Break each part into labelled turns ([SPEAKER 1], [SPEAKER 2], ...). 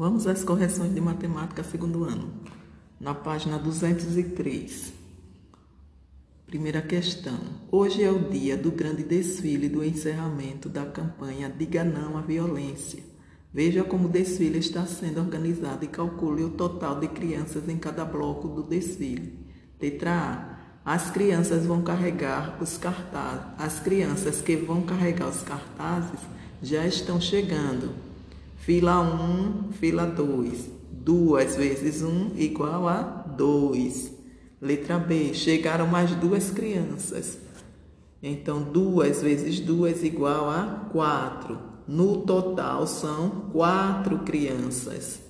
[SPEAKER 1] Vamos às correções de matemática segundo ano. Na página 203. Primeira questão. Hoje é o dia do grande desfile do encerramento da campanha Diga Não à Violência. Veja como o desfile está sendo organizado e calcule o total de crianças em cada bloco do desfile. Letra A. As crianças vão carregar os cartazes. As crianças que vão carregar os cartazes já estão chegando. Fila 1, fila 2. 2 vezes 1 igual a 2. Letra B. Chegaram mais duas crianças. Então, 2 vezes 2 igual a 4. No total, são quatro crianças.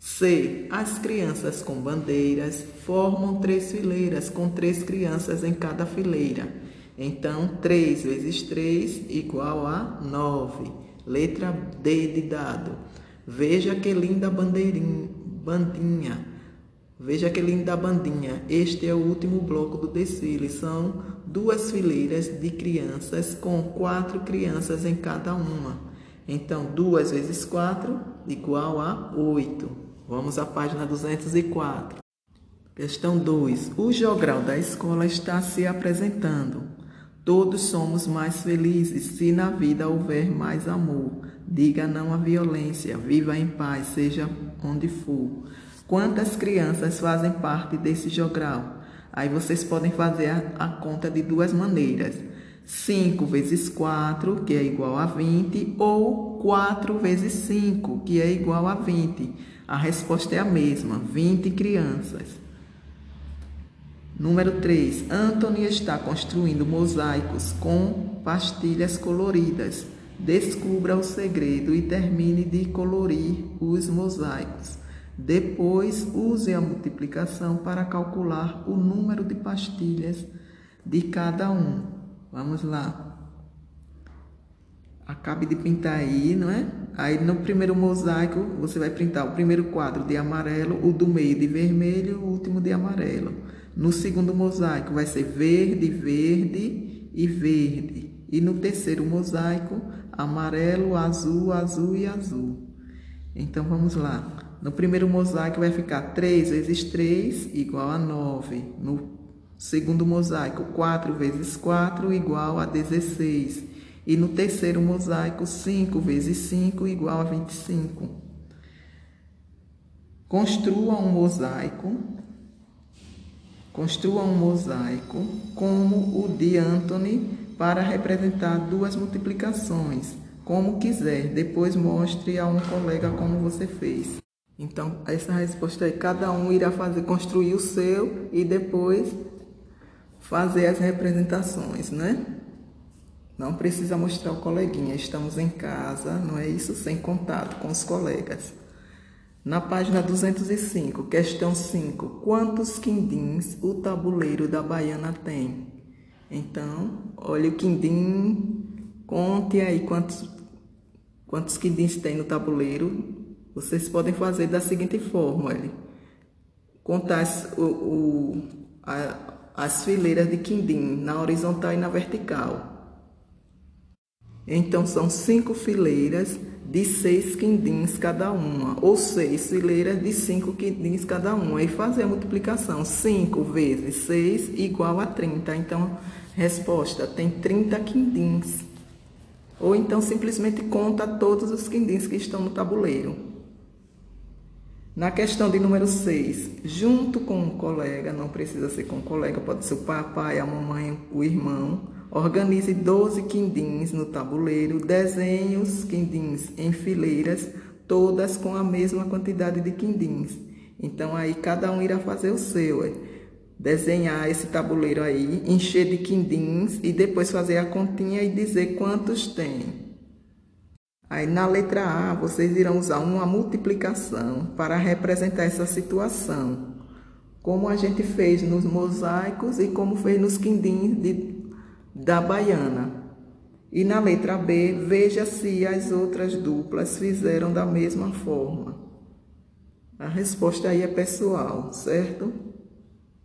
[SPEAKER 1] C. As crianças com bandeiras formam três fileiras, com três crianças em cada fileira. Então, 3 vezes 3 igual a 9. Letra D de dado. Veja que linda bandeirinha, bandinha. Veja que linda bandinha. Este é o último bloco do desfile. São duas fileiras de crianças com quatro crianças em cada uma. Então, duas vezes quatro igual a oito. Vamos à página 204. Questão 2. O jogral da escola está se apresentando. Todos somos mais felizes se na vida houver mais amor. Diga não à violência, viva em paz, seja onde for. Quantas crianças fazem parte desse jogral? Aí vocês podem fazer a, a conta de duas maneiras. 5 vezes 4, que é igual a 20, ou 4 vezes 5, que é igual a 20. A resposta é a mesma, 20 crianças. Número 3. Anthony está construindo mosaicos com pastilhas coloridas. Descubra o segredo e termine de colorir os mosaicos. Depois, use a multiplicação para calcular o número de pastilhas de cada um. Vamos lá. Acabe de pintar aí, não é? Aí no primeiro mosaico, você vai pintar o primeiro quadro de amarelo, o do meio de vermelho o último de amarelo. No segundo mosaico vai ser verde, verde e verde. E no terceiro mosaico, amarelo, azul, azul e azul. Então vamos lá. No primeiro mosaico vai ficar 3 vezes 3 igual a 9. No segundo mosaico, 4 vezes 4 igual a 16. E no terceiro mosaico, 5 vezes 5 igual a 25. Construa um mosaico Construa um mosaico como o de Anthony para representar duas multiplicações, como quiser. Depois mostre a um colega como você fez. Então, essa resposta aí, cada um irá fazer, construir o seu e depois fazer as representações, né? Não precisa mostrar o coleguinha, estamos em casa, não é isso? Sem contato com os colegas. Na página 205, questão 5. Quantos quindins o tabuleiro da baiana tem? Então, olha o quindim, conte aí quantos, quantos quindins tem no tabuleiro. Vocês podem fazer da seguinte forma, olha. Contar o, o, a, as fileiras de quindim na horizontal e na vertical. Então, são cinco fileiras de seis quindins cada uma, ou seis fileiras de cinco quindins cada uma. E fazer a multiplicação, 5 vezes 6 igual a 30. Então, resposta, tem 30 quindins. Ou então, simplesmente conta todos os quindins que estão no tabuleiro. Na questão de número 6, junto com um colega, não precisa ser com um colega, pode ser o papai, a mamãe, o irmão, Organize 12 quindins no tabuleiro, desenhe os quindins em fileiras, todas com a mesma quantidade de quindins. Então, aí cada um irá fazer o seu. É. Desenhar esse tabuleiro aí, encher de quindins e depois fazer a continha e dizer quantos tem. Aí na letra A, vocês irão usar uma multiplicação para representar essa situação. Como a gente fez nos mosaicos e como fez nos quindins de da baiana. E na letra B, veja se as outras duplas fizeram da mesma forma. A resposta aí é pessoal, certo?